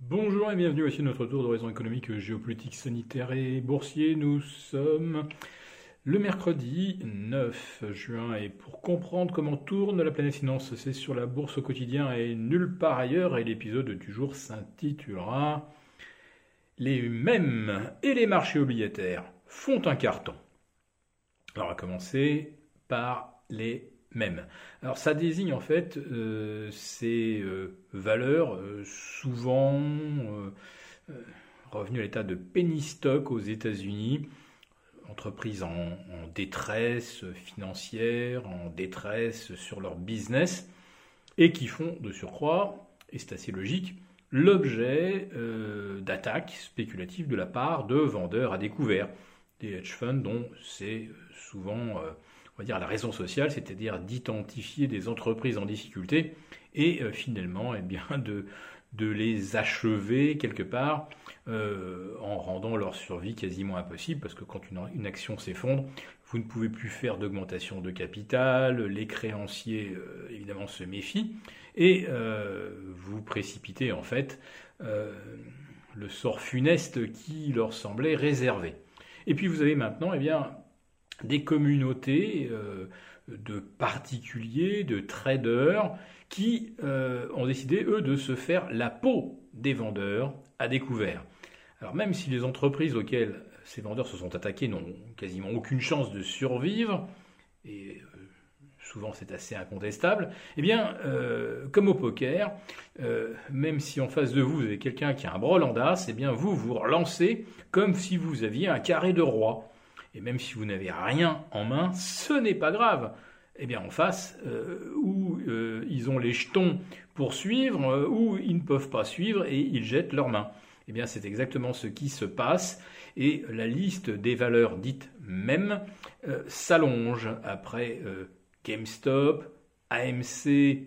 Bonjour et bienvenue, voici notre tour d'horizon économique, géopolitique, sanitaire et boursier. Nous sommes le mercredi 9 juin et pour comprendre comment tourne la planète finance, c'est sur la bourse au quotidien et nulle part ailleurs et l'épisode du jour s'intitulera Les mêmes et les marchés obligataires font un carton. Alors va commencer par les mêmes. Alors ça désigne en fait euh, ces euh, valeurs euh, souvent revenues à l'état de penny stock aux États-Unis, entreprises en, en, détresse financière, en détresse sur leur business, et qui font de surcroît, et c'est assez logique, l'objet d'attaques spéculatives de la part de vendeurs à découvert, des hedge funds dont c'est souvent dire, la raison sociale, c'est-à-dire d'identifier des entreprises en difficulté et euh, finalement eh de, les achever quelque part euh, en rendant leur survie quasiment impossible, parce que quand une, une action s'effondre, vous ne pouvez plus faire d'augmentation de capital, les créanciers euh, évidemment se méfient, et vous précipitez en fait le sort funeste qui leur semblait réservé. Et puis vous avez maintenant eh bien, des communautés euh, de particuliers, de traders, qui euh, ont décidé, eux, de se faire la peau des vendeurs à découvert. Alors même si les entreprises auxquelles ces vendeurs se sont attaqués n'ont quasiment aucune chance de survivre, et euh, souvent c'est assez incontestable, eh bien, comme au poker, même si en face de vous, vous avez quelqu'un qui a un brol en eh bien, vous vous relancez comme si vous aviez un carré de roi. Et même si vous n'avez rien en main, ce n'est pas grave. Eh bien, en face, euh, où euh, ils ont les jetons pour suivre, euh, ou ils ne peuvent pas suivre et ils jettent leurs mains. Eh bien, c'est exactement ce qui se passe. Et la liste des valeurs dites mêmes s'allonge après GameStop, AMC,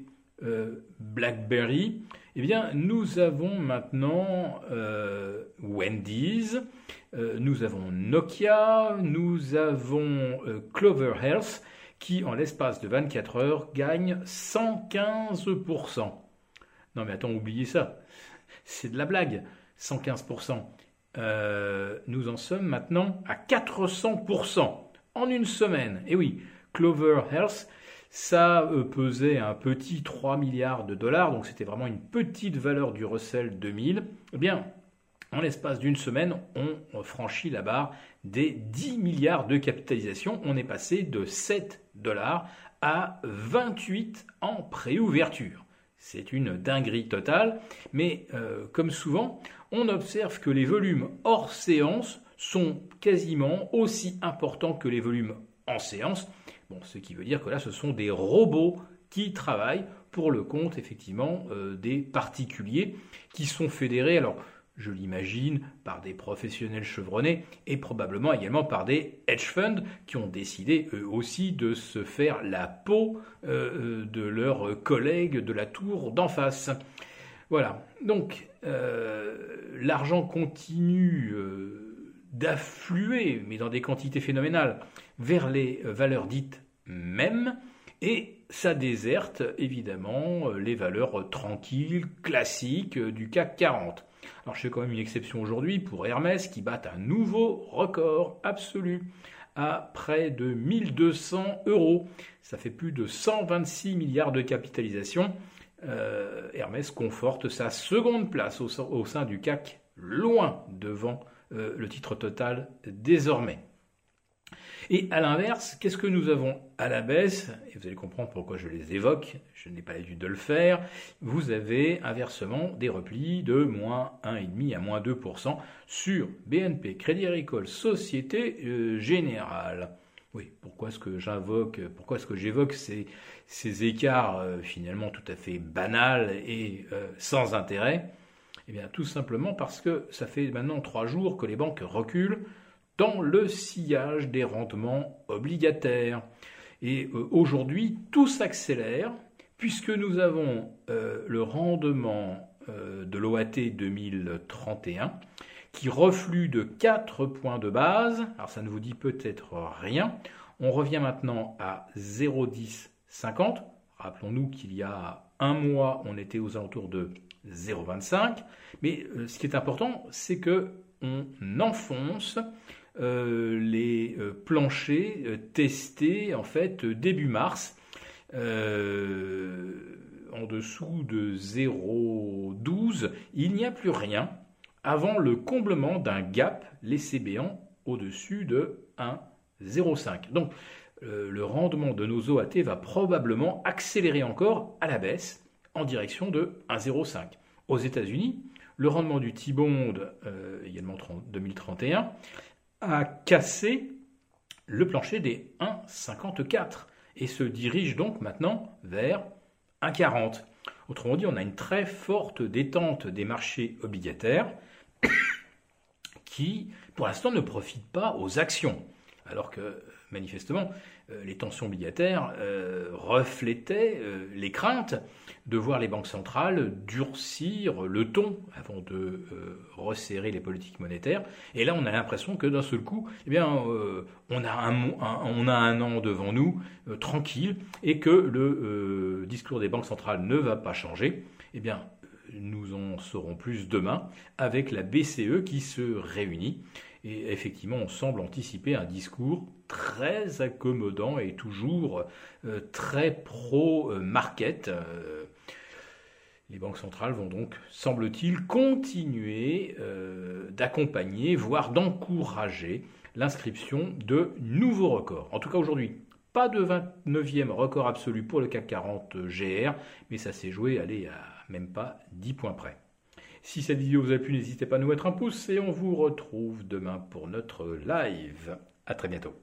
BlackBerry. Eh bien, nous avons maintenant Wendy's, euh, nous avons Nokia, nous avons euh, Clover Health qui, en l'espace de 24 heures, gagne 115%. Non mais attends, oubliez ça. C'est de la blague. 115%. Euh, nous en sommes maintenant à 400% en une semaine. Et oui, Clover Health, ça pesait un petit 3 milliards de dollars, donc c'était vraiment une petite valeur du Russell 2000. Eh bien, en l'espace d'une semaine, on franchit la barre des 10 milliards de capitalisation. On est passé de 7 dollars à 28 en préouverture. C'est une dinguerie totale, mais euh, comme souvent, on observe que les volumes hors séance sont quasiment aussi importants que les volumes en séance. Ce qui veut dire que là, ce sont des robots qui travaillent pour le compte effectivement euh, des particuliers qui sont fédérés. Alors, je l'imagine, par des professionnels chevronnés et probablement également par des hedge funds qui ont décidé eux aussi de se faire la peau euh, euh, de leurs collègues de la tour d'en face. Voilà, donc l'argent continue d'affluer, mais dans des quantités phénoménales, vers les valeurs dites mêmes, et ça déserte évidemment les valeurs tranquilles, classiques du CAC 40. Alors je fais quand même une exception aujourd'hui pour Hermès qui bat un nouveau record absolu à près de 1200 euros. Ça fait plus de 126 milliards de capitalisation. Euh, Hermès conforte sa seconde place au, sein du CAC, loin devant euh, le titre total désormais. Et à l'inverse, qu'est-ce que nous avons à la baisse? Et vous allez comprendre pourquoi je les évoque, je n'ai pas l'habitude de le faire. Vous avez inversement des replis de moins 1,5 à moins 2% sur BNP, Crédit Agricole, Société euh, Générale. Oui, pourquoi est-ce que j'invoque, pourquoi est-ce que j'évoque ces, écarts euh, finalement tout à fait banals et euh, sans intérêt? Eh bien, tout simplement parce que ça fait maintenant trois jours que les banques reculent dans le sillage des rendements obligataires. Et euh, aujourd'hui, tout s'accélère puisque nous avons euh, le rendement euh, de l'OAT 2031 qui reflue de 4 points de base. Alors ça ne vous dit peut-être rien. On revient maintenant à 0,1050. Rappelons-nous qu'il y a un mois, on était aux alentours de 0,25. Mais ce qui est important, c'est que on enfonce les euh, planchers testés en fait début mars. en dessous de 0,12, il n'y a plus rien avant le comblement d'un gap laissé béant au-dessus de 1,05. Donc le rendement de nos OAT va probablement accélérer encore à la baisse en direction de 1,05. Aux États-Unis, le rendement du T-Bond, euh, également 2031, a cassé le plancher des 1,54 et se dirige donc maintenant vers 1,40. Autrement dit, on a une très forte détente des marchés obligataires qui, pour l'instant, ne profitent pas aux actions. Alors que, manifestement, euh, les tensions obligataires euh, reflétaient euh, les craintes de voir les banques centrales durcir le ton avant de resserrer les politiques monétaires. Et là, on a l'impression que d'un seul coup, eh on, a un, on a un an devant nous tranquille et que le discours des banques centrales ne va pas changer. Eh bien, nous en saurons plus demain avec la BCE qui se réunit. Et effectivement, on semble anticiper un discours très accommodant et toujours euh, très pro-market. Euh, les banques centrales vont donc, semble-t-il, continuer euh, d'accompagner, voire d'encourager l'inscription de nouveaux records. En tout cas aujourd'hui, pas de 29e record absolu pour le CAC 40 GR, mais ça s'est joué, allez, à même pas 10 points près. Si cette vidéo vous a plu, n'hésitez pas à nous mettre un pouce et on vous retrouve demain pour notre live. À très bientôt.